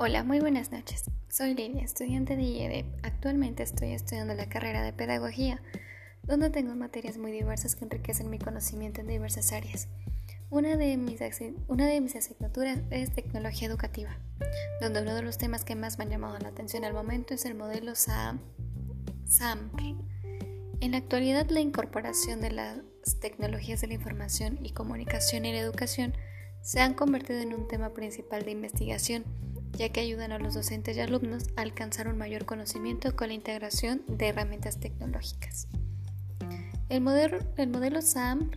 Hola, muy buenas noches. Soy Lidia, estudiante de IED. Actualmente estoy estudiando la carrera de Pedagogía, donde tengo materias muy diversas que enriquecen mi conocimiento en diversas áreas. Una de mis, una de mis asignaturas es Tecnología Educativa, donde uno de los temas que más me han llamado la atención al momento es el modelo SAM. SAMR. En la actualidad, la incorporación de las tecnologías de la información y comunicación en la educación se han convertido en un tema principal de investigación ya que ayudan a los docentes y alumnos a alcanzar un mayor conocimiento con la integración de herramientas tecnológicas. El modelo, el modelo SAM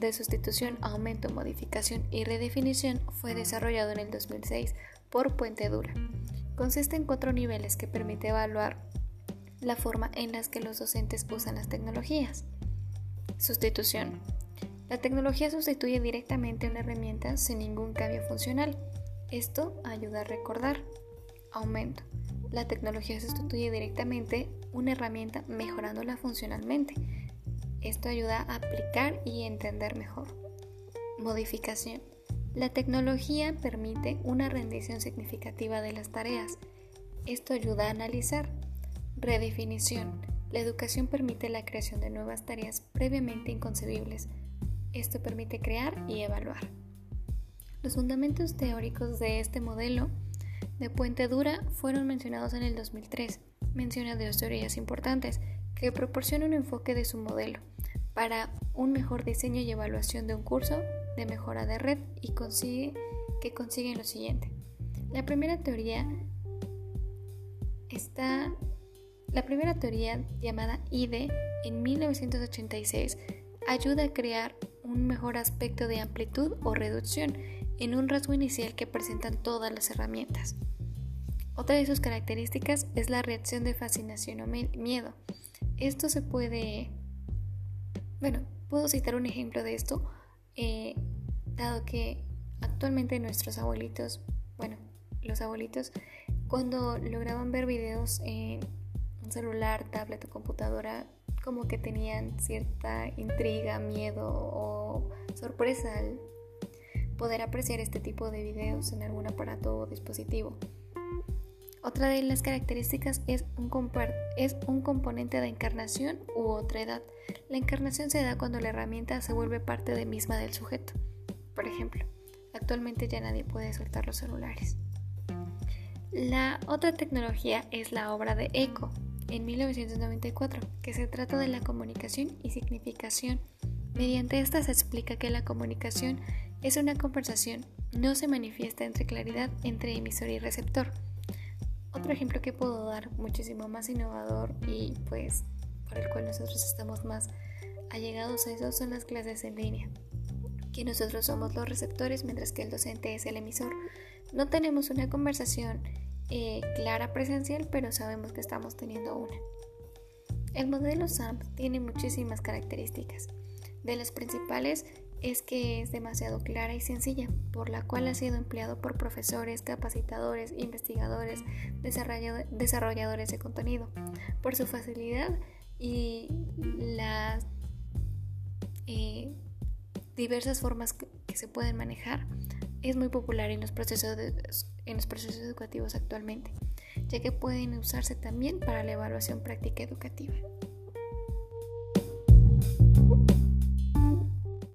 de sustitución, aumento, modificación y redefinición fue desarrollado en el 2006 por Puente Dura. Consiste en cuatro niveles que permite evaluar la forma en la que los docentes usan las tecnologías. Sustitución. La tecnología sustituye directamente una herramienta sin ningún cambio funcional. Esto ayuda a recordar. Aumento. La tecnología sustituye directamente una herramienta mejorándola funcionalmente. Esto ayuda a aplicar y entender mejor. Modificación. La tecnología permite una rendición significativa de las tareas. Esto ayuda a analizar. Redefinición. La educación permite la creación de nuevas tareas previamente inconcebibles. Esto permite crear y evaluar. Los fundamentos teóricos de este modelo de puente dura fueron mencionados en el 2003. Menciona dos teorías importantes que proporcionan un enfoque de su modelo para un mejor diseño y evaluación de un curso de mejora de red y consigue que consiguen lo siguiente. La primera teoría está la primera teoría llamada IDE en 1986 ayuda a crear un mejor aspecto de amplitud o reducción en un rasgo inicial que presentan todas las herramientas. Otra de sus características es la reacción de fascinación o miedo. Esto se puede... Bueno, puedo citar un ejemplo de esto, eh, dado que actualmente nuestros abuelitos, bueno, los abuelitos, cuando lograban ver videos en un celular, tablet o computadora, como que tenían cierta intriga, miedo o sorpresa al poder apreciar este tipo de videos en algún aparato o dispositivo. Otra de las características es un, es un componente de encarnación u otra edad. La encarnación se da cuando la herramienta se vuelve parte de misma del sujeto. Por ejemplo, actualmente ya nadie puede soltar los celulares. La otra tecnología es la obra de ECO en 1994, que se trata de la comunicación y significación. Mediante esta se explica que la comunicación es una conversación, no se manifiesta entre claridad entre emisor y receptor. Otro ejemplo que puedo dar muchísimo más innovador y pues por el cual nosotros estamos más allegados a eso son las clases en línea, que nosotros somos los receptores mientras que el docente es el emisor. No tenemos una conversación eh, clara presencial, pero sabemos que estamos teniendo una. El modelo SAMP tiene muchísimas características. De las principales es que es demasiado clara y sencilla, por la cual ha sido empleado por profesores, capacitadores, investigadores, desarrolladores de contenido, por su facilidad y las eh, diversas formas que, se pueden manejar. Es muy popular en los, procesos en los procesos educativos actualmente, ya que pueden usarse también para la evaluación práctica educativa.